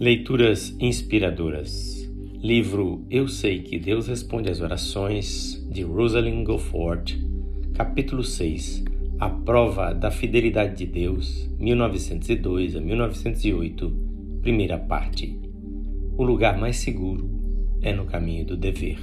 Leituras inspiradoras. Livro Eu Sei que Deus Responde às Orações, de Rosalind Gofford, capítulo 6 A Prova da Fidelidade de Deus, 1902 a 1908, primeira parte. O lugar mais seguro é no caminho do dever.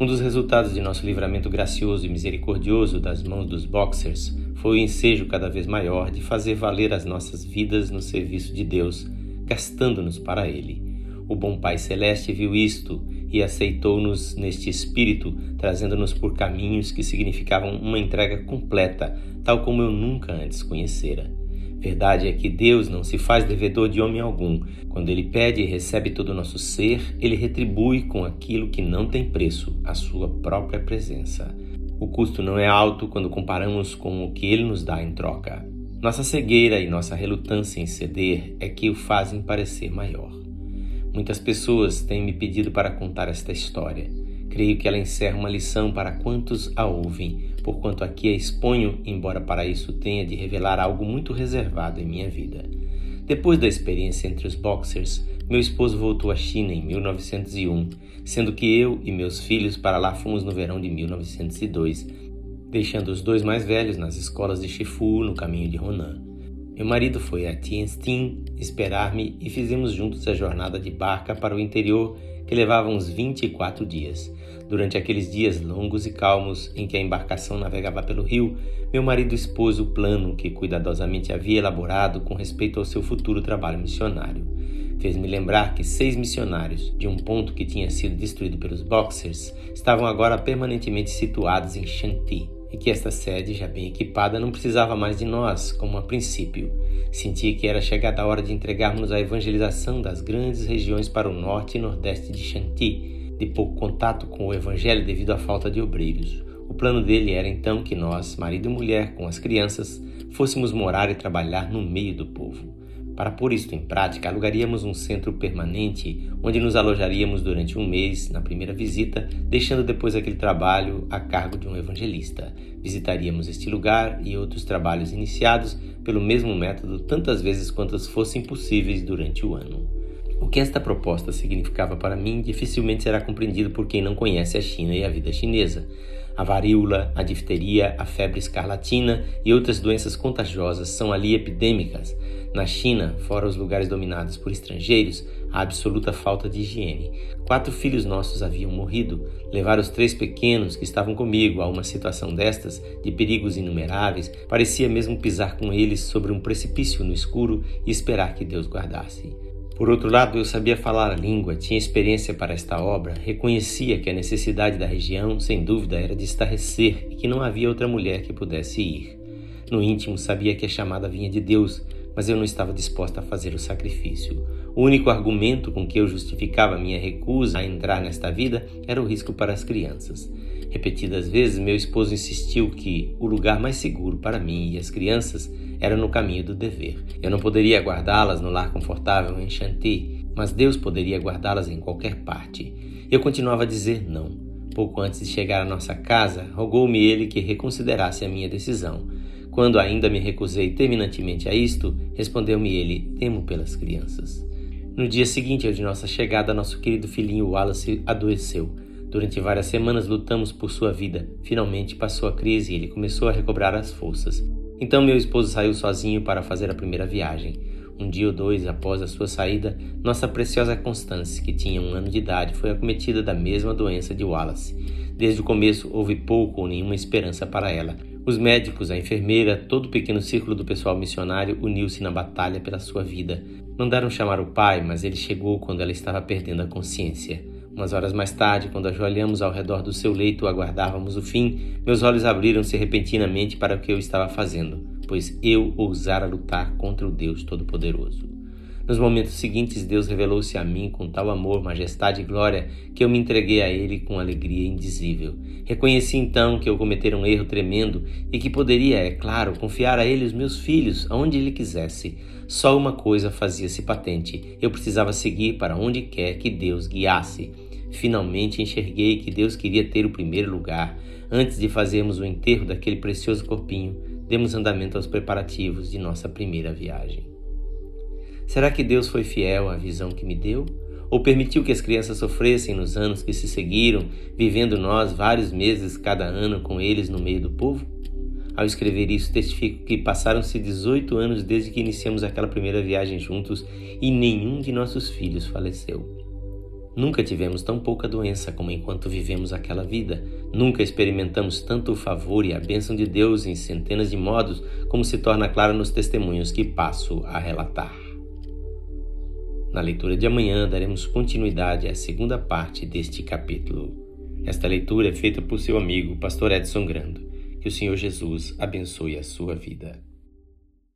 Um dos resultados de nosso livramento gracioso e misericordioso das mãos dos boxers foi o ensejo cada vez maior de fazer valer as nossas vidas no serviço de Deus gastando-nos para Ele. O bom Pai Celeste viu isto e aceitou-nos neste espírito, trazendo-nos por caminhos que significavam uma entrega completa, tal como eu nunca antes conhecera. Verdade é que Deus não se faz devedor de homem algum. Quando Ele pede e recebe todo o nosso ser, Ele retribui com aquilo que não tem preço, a sua própria presença. O custo não é alto quando comparamos com o que Ele nos dá em troca. Nossa cegueira e nossa relutância em ceder é que o fazem parecer maior. Muitas pessoas têm me pedido para contar esta história. Creio que ela encerra uma lição para quantos a ouvem, porquanto aqui a exponho, embora para isso tenha de revelar algo muito reservado em minha vida. Depois da experiência entre os boxers, meu esposo voltou à China em 1901, sendo que eu e meus filhos para lá fomos no verão de 1902 deixando os dois mais velhos nas escolas de Shifu no caminho de Ronan. Meu marido foi a Tianjin esperar-me e fizemos juntos a jornada de barca para o interior que levava uns 24 dias. Durante aqueles dias longos e calmos em que a embarcação navegava pelo rio, meu marido expôs o plano que cuidadosamente havia elaborado com respeito ao seu futuro trabalho missionário. Fez-me lembrar que seis missionários, de um ponto que tinha sido destruído pelos Boxers, estavam agora permanentemente situados em Shanti, e que esta sede, já bem equipada, não precisava mais de nós, como a princípio. Sentia que era chegada a hora de entregarmos a evangelização das grandes regiões para o norte e nordeste de Shanti, de pouco contato com o evangelho devido à falta de obreiros. O plano dele era então que nós, marido e mulher, com as crianças, fôssemos morar e trabalhar no meio do povo. Para pôr isto em prática, alugaríamos um centro permanente onde nos alojaríamos durante um mês na primeira visita, deixando depois aquele trabalho a cargo de um evangelista. Visitaríamos este lugar e outros trabalhos iniciados pelo mesmo método tantas vezes quantas fossem possíveis durante o ano. O que esta proposta significava para mim dificilmente será compreendido por quem não conhece a China e a vida chinesa. A varíola, a difteria, a febre escarlatina e outras doenças contagiosas são ali epidêmicas. Na China, fora os lugares dominados por estrangeiros, há absoluta falta de higiene. Quatro filhos nossos haviam morrido. Levar os três pequenos que estavam comigo a uma situação destas, de perigos inumeráveis, parecia mesmo pisar com eles sobre um precipício no escuro e esperar que Deus guardasse. Por outro lado, eu sabia falar a língua, tinha experiência para esta obra, reconhecia que a necessidade da região, sem dúvida, era de estarrecer e que não havia outra mulher que pudesse ir. No íntimo, sabia que a chamada vinha de Deus, mas eu não estava disposta a fazer o sacrifício. O único argumento com que eu justificava minha recusa a entrar nesta vida era o risco para as crianças. Repetidas vezes, meu esposo insistiu que o lugar mais seguro para mim e as crianças era no caminho do dever. Eu não poderia guardá-las no lar confortável em Chantilly, mas Deus poderia guardá-las em qualquer parte. Eu continuava a dizer não. Pouco antes de chegar à nossa casa, rogou-me ele que reconsiderasse a minha decisão. Quando ainda me recusei terminantemente a isto, respondeu-me ele: Temo pelas crianças. No dia seguinte ao de nossa chegada, nosso querido filhinho Wallace adoeceu. Durante várias semanas lutamos por sua vida. Finalmente passou a crise e ele começou a recobrar as forças. Então meu esposo saiu sozinho para fazer a primeira viagem. Um dia ou dois após a sua saída, nossa preciosa Constance, que tinha um ano de idade, foi acometida da mesma doença de Wallace. Desde o começo houve pouco ou nenhuma esperança para ela. Os médicos, a enfermeira, todo o pequeno círculo do pessoal missionário uniu-se na batalha pela sua vida. Mandaram chamar o pai, mas ele chegou quando ela estava perdendo a consciência. Umas horas mais tarde, quando ajoelhamos ao redor do seu leito aguardávamos o fim, meus olhos abriram-se repentinamente para o que eu estava fazendo, pois eu ousara lutar contra o Deus Todo-Poderoso. Nos momentos seguintes, Deus revelou-se a mim com tal amor, majestade e glória que eu me entreguei a Ele com alegria indizível. Reconheci então que eu cometera um erro tremendo e que poderia, é claro, confiar a Ele os meus filhos, aonde Ele quisesse. Só uma coisa fazia-se patente: eu precisava seguir para onde quer que Deus guiasse. Finalmente enxerguei que Deus queria ter o primeiro lugar. Antes de fazermos o enterro daquele precioso corpinho, demos andamento aos preparativos de nossa primeira viagem. Será que Deus foi fiel à visão que me deu? Ou permitiu que as crianças sofressem nos anos que se seguiram, vivendo nós vários meses cada ano com eles no meio do povo? Ao escrever isso, testifico que passaram-se 18 anos desde que iniciamos aquela primeira viagem juntos e nenhum de nossos filhos faleceu. Nunca tivemos tão pouca doença como enquanto vivemos aquela vida. Nunca experimentamos tanto o favor e a bênção de Deus em centenas de modos, como se torna claro nos testemunhos que passo a relatar. Na leitura de amanhã daremos continuidade à segunda parte deste capítulo. Esta leitura é feita por seu amigo, Pastor Edson Grando. Que o Senhor Jesus abençoe a sua vida.